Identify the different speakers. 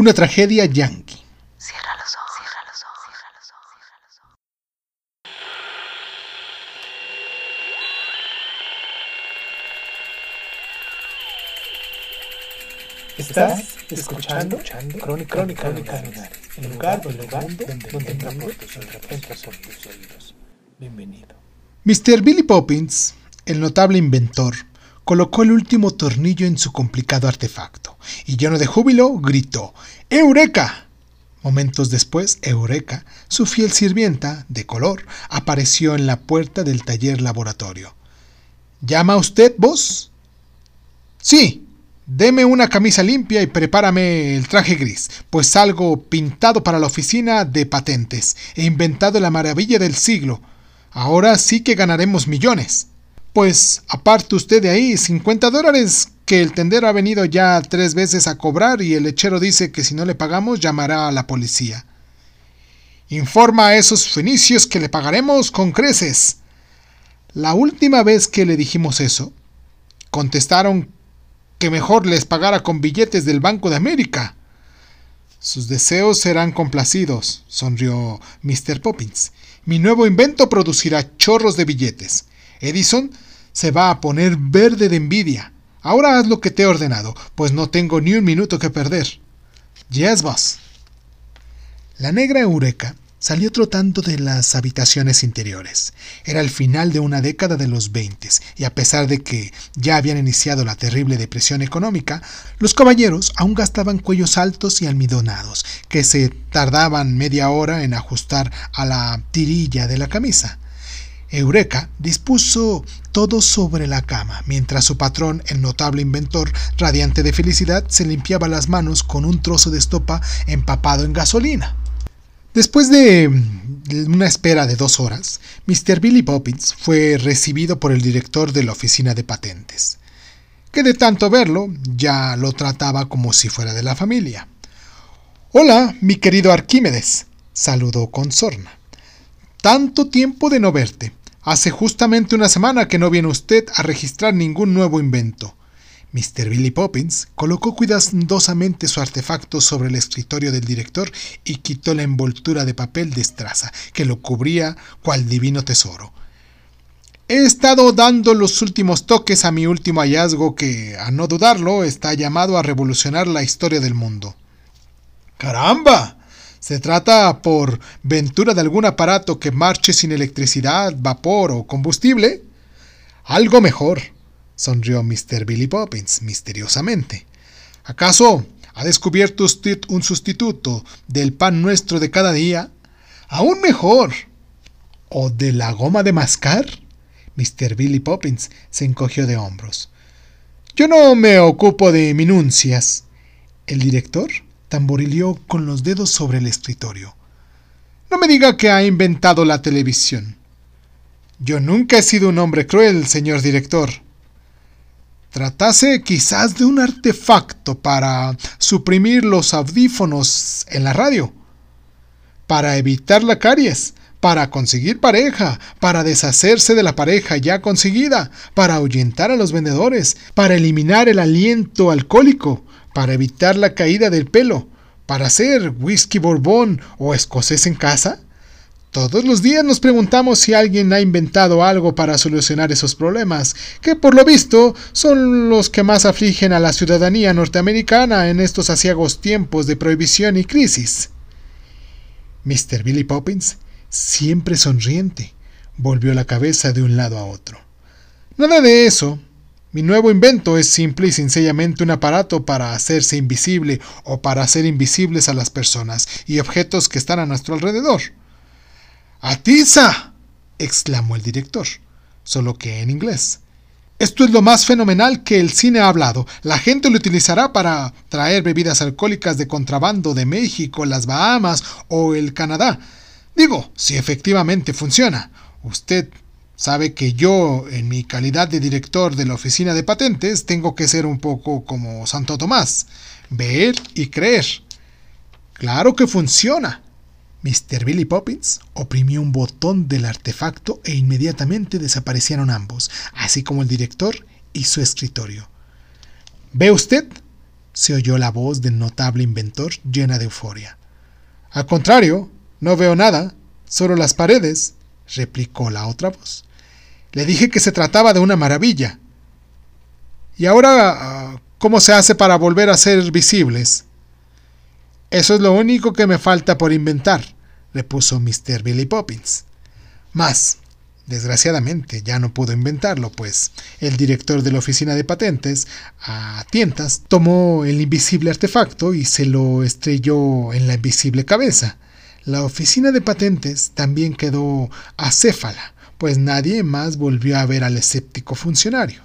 Speaker 1: Una tragedia yankee.
Speaker 2: Cierra los ojos, cierra los ojos, cierra los ojos, cierra los ojos.
Speaker 3: Estás escuchando, Crónica, Crónica, Crónica el lugar, el lugar donde, donde entra por tus oídos. Entra por tus oídos. Bienvenido.
Speaker 1: Mr. Billy Poppins, el notable inventor, colocó el último tornillo en su complicado artefacto y lleno de júbilo gritó ¡Eureka! Momentos después, Eureka, su fiel sirvienta, de color, apareció en la puerta del taller laboratorio. ¿Llama usted vos? Sí, deme una camisa limpia y prepárame el traje gris, pues salgo pintado para la oficina de patentes. He inventado la maravilla del siglo. Ahora sí que ganaremos millones. Pues aparte usted de ahí 50 dólares que el tendero ha venido ya tres veces a cobrar y el lechero dice que si no le pagamos llamará a la policía. Informa a esos fenicios que le pagaremos con creces. La última vez que le dijimos eso, contestaron que mejor les pagara con billetes del Banco de América. Sus deseos serán complacidos, sonrió Mr. Poppins. Mi nuevo invento producirá chorros de billetes. Edison se va a poner verde de envidia. Ahora haz lo que te he ordenado, pues no tengo ni un minuto que perder. Yes, boss. La negra Eureka salió trotando de las habitaciones interiores. Era el final de una década de los 20 y a pesar de que ya habían iniciado la terrible depresión económica, los caballeros aún gastaban cuellos altos y almidonados, que se tardaban media hora en ajustar a la tirilla de la camisa. Eureka dispuso todo sobre la cama, mientras su patrón, el notable inventor, radiante de felicidad, se limpiaba las manos con un trozo de estopa empapado en gasolina. Después de una espera de dos horas, Mr. Billy Poppins fue recibido por el director de la oficina de patentes, que de tanto verlo ya lo trataba como si fuera de la familia. Hola, mi querido Arquímedes, saludó con sorna. Tanto tiempo de no verte. Hace justamente una semana que no viene usted a registrar ningún nuevo invento. Mr. Billy Poppins colocó cuidadosamente su artefacto sobre el escritorio del director y quitó la envoltura de papel de estraza que lo cubría cual divino tesoro. He estado dando los últimos toques a mi último hallazgo que, a no dudarlo, está llamado a revolucionar la historia del mundo. ¡Caramba! ¿Se trata por ventura de algún aparato que marche sin electricidad, vapor o combustible? Algo mejor, sonrió Mr. Billy Poppins misteriosamente. ¿Acaso ha descubierto usted un sustituto del pan nuestro de cada día? Aún mejor. ¿O de la goma de mascar? Mr. Billy Poppins se encogió de hombros. Yo no me ocupo de minuncias. El director tamborileó con los dedos sobre el escritorio. No me diga que ha inventado la televisión. Yo nunca he sido un hombre cruel, señor director. Tratase quizás de un artefacto para suprimir los audífonos en la radio, para evitar la caries, para conseguir pareja, para deshacerse de la pareja ya conseguida, para ahuyentar a los vendedores, para eliminar el aliento alcohólico, para evitar la caída del pelo, para hacer whisky borbón o escocés en casa? Todos los días nos preguntamos si alguien ha inventado algo para solucionar esos problemas, que por lo visto son los que más afligen a la ciudadanía norteamericana en estos asiagos tiempos de prohibición y crisis. Mr. Billy Poppins, siempre sonriente, volvió la cabeza de un lado a otro. Nada de eso, mi nuevo invento es simple y sencillamente un aparato para hacerse invisible o para hacer invisibles a las personas y objetos que están a nuestro alrededor. ¡Atiza! exclamó el director, solo que en inglés. Esto es lo más fenomenal que el cine ha hablado. La gente lo utilizará para traer bebidas alcohólicas de contrabando de México, las Bahamas o el Canadá. Digo, si efectivamente funciona. Usted sabe que yo, en mi calidad de director de la oficina de patentes, tengo que ser un poco como Santo Tomás, ver y creer. Claro que funciona. Mr. Billy Poppins oprimió un botón del artefacto e inmediatamente desaparecieron ambos, así como el director y su escritorio. ¿Ve usted? se oyó la voz del notable inventor llena de euforia. Al contrario, no veo nada, solo las paredes, replicó la otra voz. Le dije que se trataba de una maravilla. ¿Y ahora cómo se hace para volver a ser visibles? Eso es lo único que me falta por inventar, repuso Mr. Billy Poppins. Más, desgraciadamente, ya no pudo inventarlo, pues el director de la oficina de patentes, a tientas, tomó el invisible artefacto y se lo estrelló en la invisible cabeza. La oficina de patentes también quedó acéfala, pues nadie más volvió a ver al escéptico funcionario.